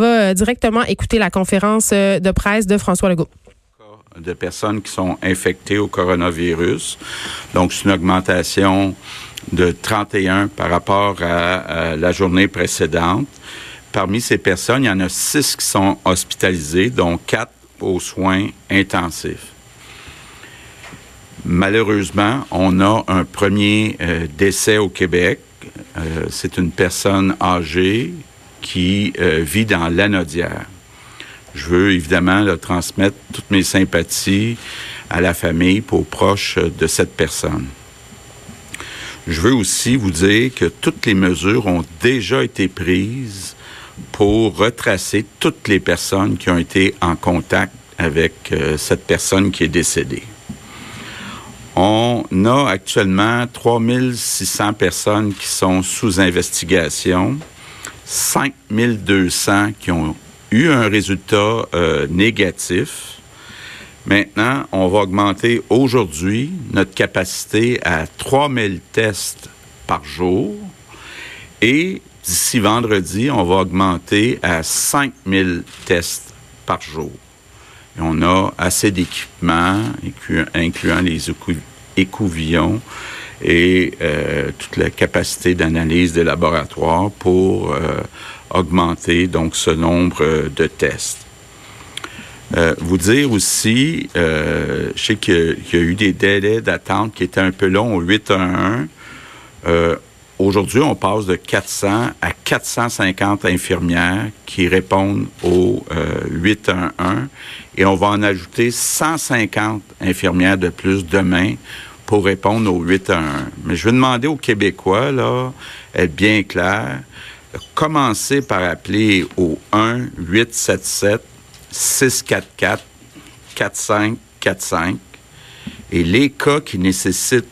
Va euh, directement écouter la conférence euh, de presse de François Legault. de personnes qui sont infectées au coronavirus. Donc, c'est une augmentation de 31 par rapport à, la journée précédente. Parmi ces personnes, il y en a six qui sont hospitalisées, dont quatre aux soins intensifs. Malheureusement, on a un premier euh, décès au Québec. C'est une personne âgée qui euh, vit dans l'anodière. Je veux évidemment là, transmettre toutes mes sympathies à la famille pour proches de cette personne. Je veux aussi vous dire que toutes les mesures ont déjà été prises pour retracer toutes les personnes qui ont été en contact avec euh, cette personne qui est décédée. On a actuellement 3600 personnes qui sont sous investigation, 5200 qui ont eu un résultat euh, négatif. Maintenant, on va augmenter aujourd'hui notre capacité à 3000 tests par jour et d'ici vendredi, on va augmenter à 5000 tests par jour. On a assez d'équipements, inclu- incluant les écou- écouvillons et euh, toute la capacité d'analyse des laboratoires pour euh, augmenter donc ce nombre euh, de tests. Vous dire aussi, je sais qu'il y a eu des délais d'attente qui étaient un peu longs au 811. Euh, Aujourd'hui, on passe de 400 à 450 infirmières qui répondent au euh, 811 et on va en ajouter 150 infirmières de plus demain pour répondre au 811. Mais je vais demander aux Québécois, là, être bien clair, commencez par appeler au 1 877 644 4545 et les cas qui nécessitent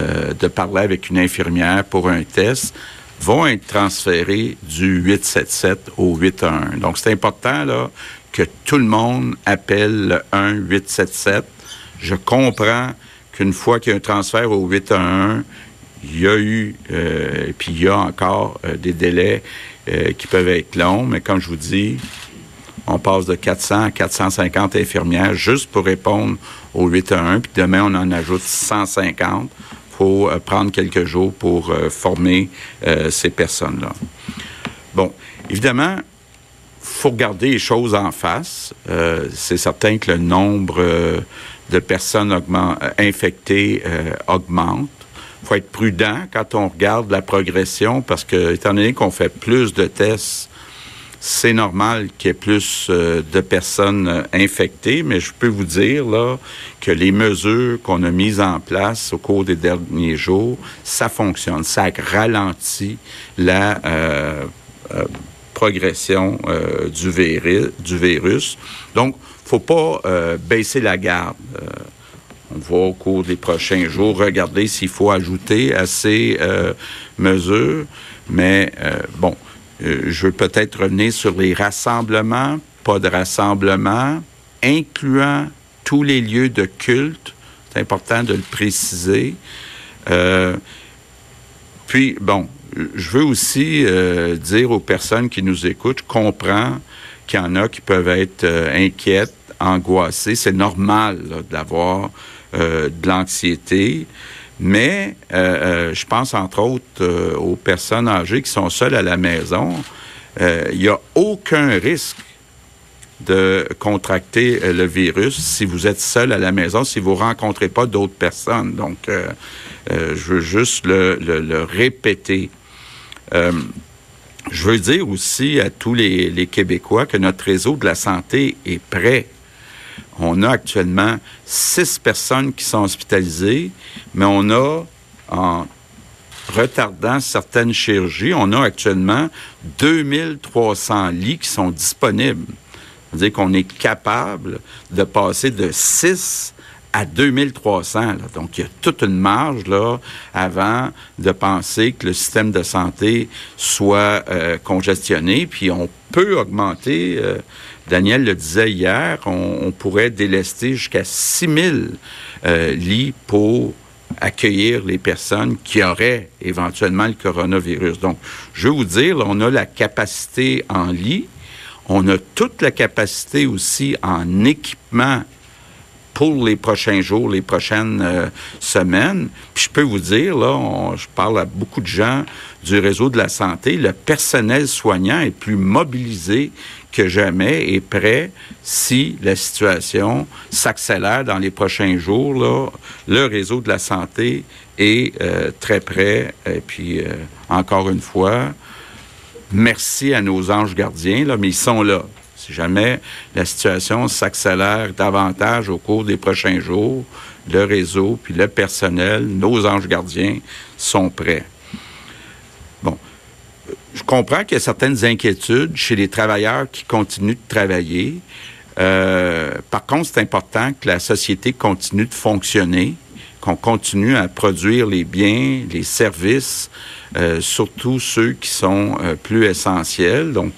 euh, de parler avec une infirmière pour un test vont être transférés du 877 au 811. Donc, c'est important là, que tout le monde appelle le 1 877. Je comprends qu'une fois qu'il y a un transfert au 811, il y a eu, euh, puis il y a encore euh, des délais euh, qui peuvent être longs, mais comme je vous dis, on passe de 400 à 450 infirmières juste pour répondre au 811, puis demain, on en ajoute 150 faut euh, prendre quelques jours pour former ces personnes-là. Bon, évidemment, faut regarder les choses en face. C'est certain que le nombre de personnes augment- euh, infectées euh, augmente. faut être prudent quand on regarde la progression parce que, étant donné qu'on fait plus de tests, c'est normal qu'il y ait plus euh, de personnes infectées, mais je peux vous dire là que les mesures qu'on a mises en place au cours des derniers jours, ça fonctionne. Ça ralentit la euh, progression euh, du, virus, du virus. Donc, faut pas euh, baisser la garde. Euh, on va au cours des prochains jours regarder s'il faut ajouter à ces mesures. Mais bon, je veux peut-être revenir sur les rassemblements, pas de rassemblements, incluant tous les lieux de culte. C'est important de le préciser. Puis, bon, je veux aussi euh, dire aux personnes qui nous écoutent, je comprends qu'il y en a qui peuvent être euh, inquiètes, angoissées. C'est normal d'avoir euh, de l'anxiété. Mais euh, euh, je pense entre autres euh, aux personnes âgées qui sont seules à la maison. Il n'y a aucun risque de contracter le virus si vous êtes seul à la maison, si vous rencontrez pas d'autres personnes. Donc, je veux juste le, le- le répéter. Euh, je veux dire aussi à tous les, Québécois que notre réseau de la santé est prêt. On a actuellement six personnes qui sont hospitalisées, mais on a, en retardant certaines chirurgies, on a actuellement 2300 lits qui sont disponibles. C'est-à-dire qu'on est capable de passer de 6 à 2300. Là. Donc, il y a toute une marge là avant de penser que le système de santé soit euh, congestionné. Puis, on peut augmenter, euh, Daniel le disait hier, on, pourrait délester jusqu'à 6000 euh, lits pour accueillir les personnes qui auraient éventuellement le coronavirus. Donc, je veux vous dire, on a la capacité en lits, on a toute la capacité aussi en équipement pour les prochains jours, les prochaines euh, semaines. Puis je peux vous dire, là, je parle à beaucoup de gens du réseau de la santé, le personnel soignant est plus mobilisé que jamais et prêt si la situation s'accélère dans les prochains jours. Là, le réseau de la santé est euh, très prêt. Et puis, euh, encore une fois, merci à nos anges gardiens, là, mais ils sont là. Si jamais la situation s'accélère davantage au cours des prochains jours, le réseau, puis le personnel, nos anges gardiens sont prêts. Bon, je comprends qu'il y a certaines inquiétudes chez les travailleurs qui continuent de travailler. Euh, par contre, c'est important que la société continue de fonctionner, qu'on continue à produire les biens, les services, euh, surtout ceux qui sont euh, plus essentiels. Donc,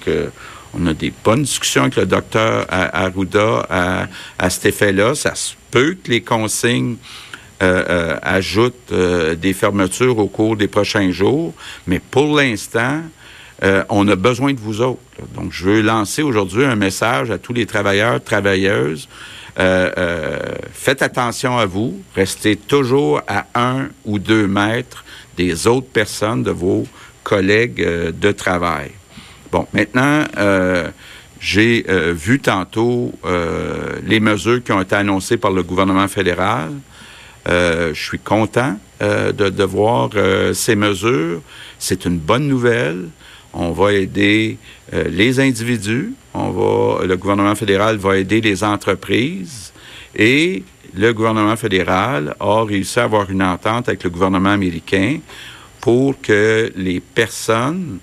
on a des bonnes discussions avec le docteur Arruda à, à cet effet-là. Ça se peut que les consignes euh, euh, ajoutent euh, des fermetures au cours des prochains jours, mais pour l'instant, on a besoin de vous autres. Donc, je veux lancer aujourd'hui un message à tous les travailleurs, travailleuses. faites attention à vous. Restez toujours à un ou deux mètres des autres personnes, de vos collègues de travail. Bon, maintenant, euh, j'ai euh, vu tantôt euh, les mesures qui ont été annoncées par le gouvernement fédéral. je suis content de, voir ces mesures. C'est une bonne nouvelle. On va aider les individus. On va, le gouvernement fédéral va aider les entreprises et le gouvernement fédéral a réussi à avoir une entente avec le gouvernement américain pour que les personnes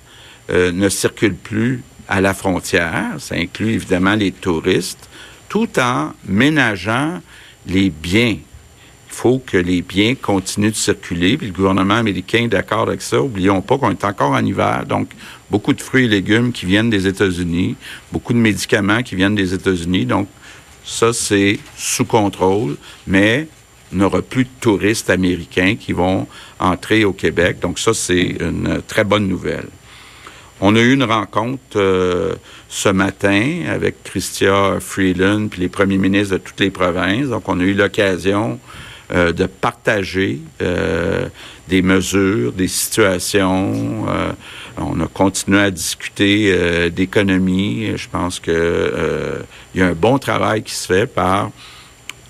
euh, ne circulent plus à la frontière. Ça inclut évidemment les touristes, tout en ménageant les biens. Il faut que les biens continuent de circuler. Puis le gouvernement américain est d'accord avec ça. Oublions pas qu'on est encore en hiver, donc beaucoup de fruits et légumes qui viennent des États-Unis, beaucoup de médicaments qui viennent des États-Unis. Donc ça, c'est sous contrôle, mais on n'aura plus de touristes américains qui vont entrer au Québec. Donc ça, c'est une très bonne nouvelle. On a eu une rencontre euh, ce matin avec Christia Freeland puis les premiers ministres de toutes les provinces. Donc, on a eu l'occasion euh, de partager euh, des mesures, des situations. on a continué à discuter d'économie. Je pense que il y a un bon travail qui se fait par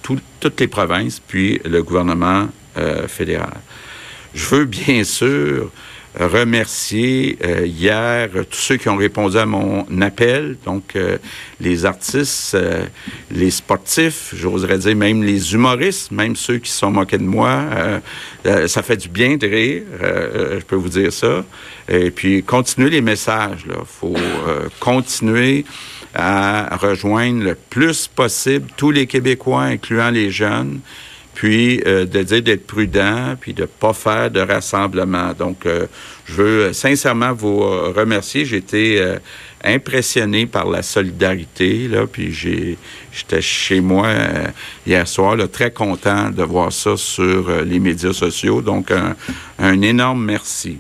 toutes les provinces puis le gouvernement fédéral. Je veux bien sûr remercier euh, hier tous ceux qui ont répondu à mon appel, donc euh, les artistes, euh, les sportifs, j'oserais dire même les humoristes, même ceux qui sont moqués de moi. ça fait du bien de rire, je peux vous dire ça. Et puis continuer les messages. Il faut continuer à rejoindre le plus possible tous les Québécois, incluant les jeunes puis euh, de dire d'être prudent, puis de pas faire de rassemblement. Donc, euh, je veux sincèrement vous euh, remercier. J'ai été impressionné par la solidarité, là, puis j'étais chez moi hier soir, là, très content de voir ça sur les médias sociaux. Donc, un, un énorme merci.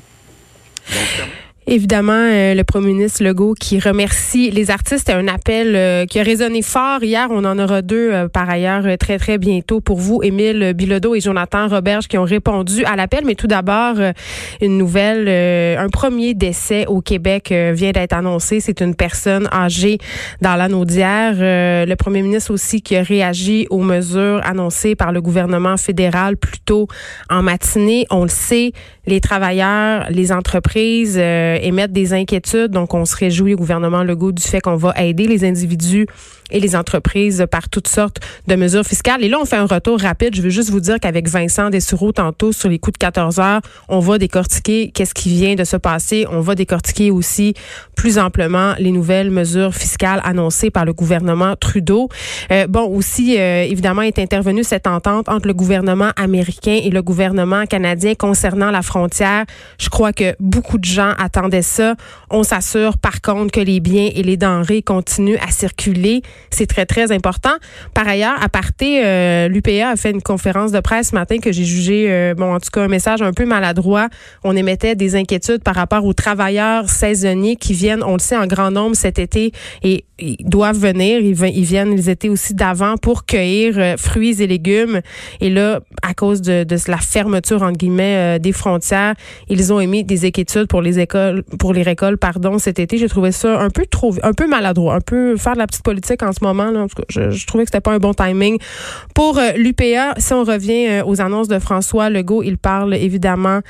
Évidemment, euh, le premier ministre Legault qui remercie les artistes. Un appel euh, qui a résonné fort hier. On en aura deux euh, par ailleurs très, très bientôt pour vous, Émile Bilodeau et Jonathan Roberge qui ont répondu à l'appel. Mais tout d'abord, une nouvelle, un premier décès au Québec vient d'être annoncé. C'est une personne âgée dans l'anneau d'hier. le premier ministre aussi qui a réagi aux mesures annoncées par le gouvernement fédéral plus tôt en matinée. On le sait, les travailleurs, les entreprises euh, émettent des inquiétudes. Donc, on se réjouit au gouvernement Legault du fait qu'on va aider les individus et les entreprises par toutes sortes de mesures fiscales. Et là, on fait un retour rapide. Je veux juste vous dire qu'avec Vincent Dessoureau, tantôt, sur les coups de 14 heures, on va décortiquer qu'est-ce qui vient de se passer. On va décortiquer aussi plus amplement les nouvelles mesures fiscales annoncées par le gouvernement Trudeau. Euh, bon, aussi, euh, évidemment, est intervenue cette entente entre le gouvernement américain et le gouvernement canadien concernant la frontière. Je crois que beaucoup de gens attendaient ça. On s'assure, par contre, que les biens et les denrées continuent à circuler. C'est très, très important. Par ailleurs, à parté, euh, l'UPA a fait une conférence de presse ce matin que j'ai jugé, euh, bon, en tout cas, un message un peu maladroit. On émettait des inquiétudes par rapport aux travailleurs saisonniers qui viennent, on le sait, en grand nombre cet été et ils doivent venir. Ils, viennent les étés aussi d'avant pour cueillir euh, fruits et légumes. Et là, à cause de, la fermeture, entre guillemets, des frontières, ils ont émis des inquiétudes pour les écoles, pour les récoltes, pardon, cet été. J'ai trouvé ça un peu trop, un peu maladroit, un peu faire de la petite politique en ce moment. Là. Je, je trouvais que c'était pas un bon timing. Pour euh, l'UPA, si on revient euh, aux annonces de François Legault, il parle évidemment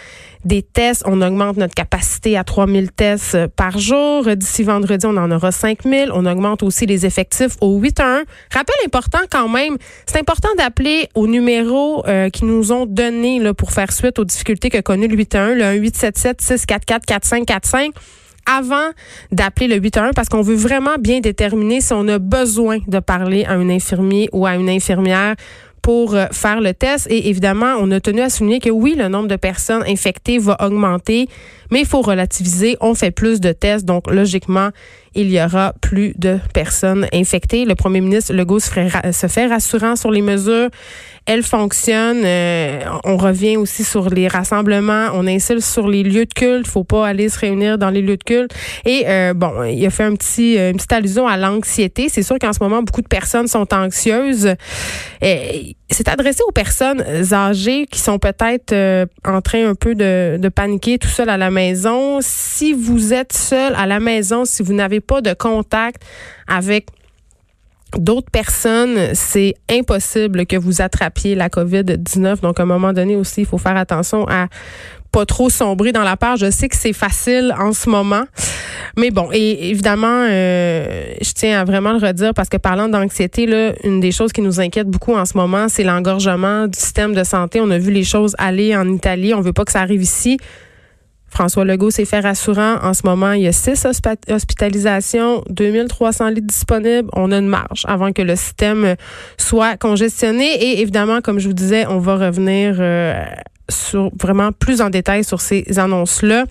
des tests. On augmente notre capacité à 3000 tests euh, par jour. D'ici vendredi, on en aura 5000. On augmente aussi les effectifs au 811. Rappel important quand même, c'est important d'appeler aux numéros qui nous ont donnés pour faire suite aux difficultés que connu le 811, le 1877 644 4545 avant d'appeler le 811 parce qu'on veut vraiment bien déterminer si on a besoin de parler à un infirmier ou à une infirmière pour euh, faire le test. Et évidemment, on a tenu à souligner que oui, le nombre de personnes infectées va augmenter, mais il faut relativiser. On fait plus de tests, donc logiquement, il y aura plus de personnes infectées. Le premier ministre Legault se, se fait rassurant sur les mesures. Elles fonctionnent. Euh, on revient aussi sur les rassemblements. On insiste sur les lieux de culte. Faut pas aller se réunir dans les lieux de culte. Et euh, bon, il a fait un petit, une petite allusion à l'anxiété. C'est sûr qu'en ce moment, beaucoup de personnes sont anxieuses. C'est adressé aux personnes âgées qui sont peut-être euh, en train un peu de, de paniquer tout seul à la maison. Si vous êtes seul à la maison, si vous n'avez pas de contact avec d'autres personnes, c'est impossible que vous attrapiez la COVID-19. Donc, à un moment donné aussi, il faut faire attention à pas trop sombrer dans la peur. Je sais que c'est facile en ce moment. Mais bon, et évidemment, euh, je tiens à vraiment le redire parce que parlant d'anxiété, là, une des choses qui nous inquiète beaucoup en ce moment, c'est l'engorgement du système de santé. On a vu les choses aller en Italie. On veut pas que ça arrive ici. François Legault s'est fait rassurant. En ce moment, il y a six hospitalisations, 2300 lits disponibles. On a une marge avant que le système soit congestionné. Et évidemment, comme je vous disais, on va revenir euh, vraiment plus en détail sur ces annonces-là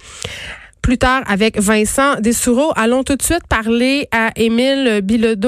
plus tard avec Vincent Dessoureau. Allons tout de suite parler à Émile Bilodeau.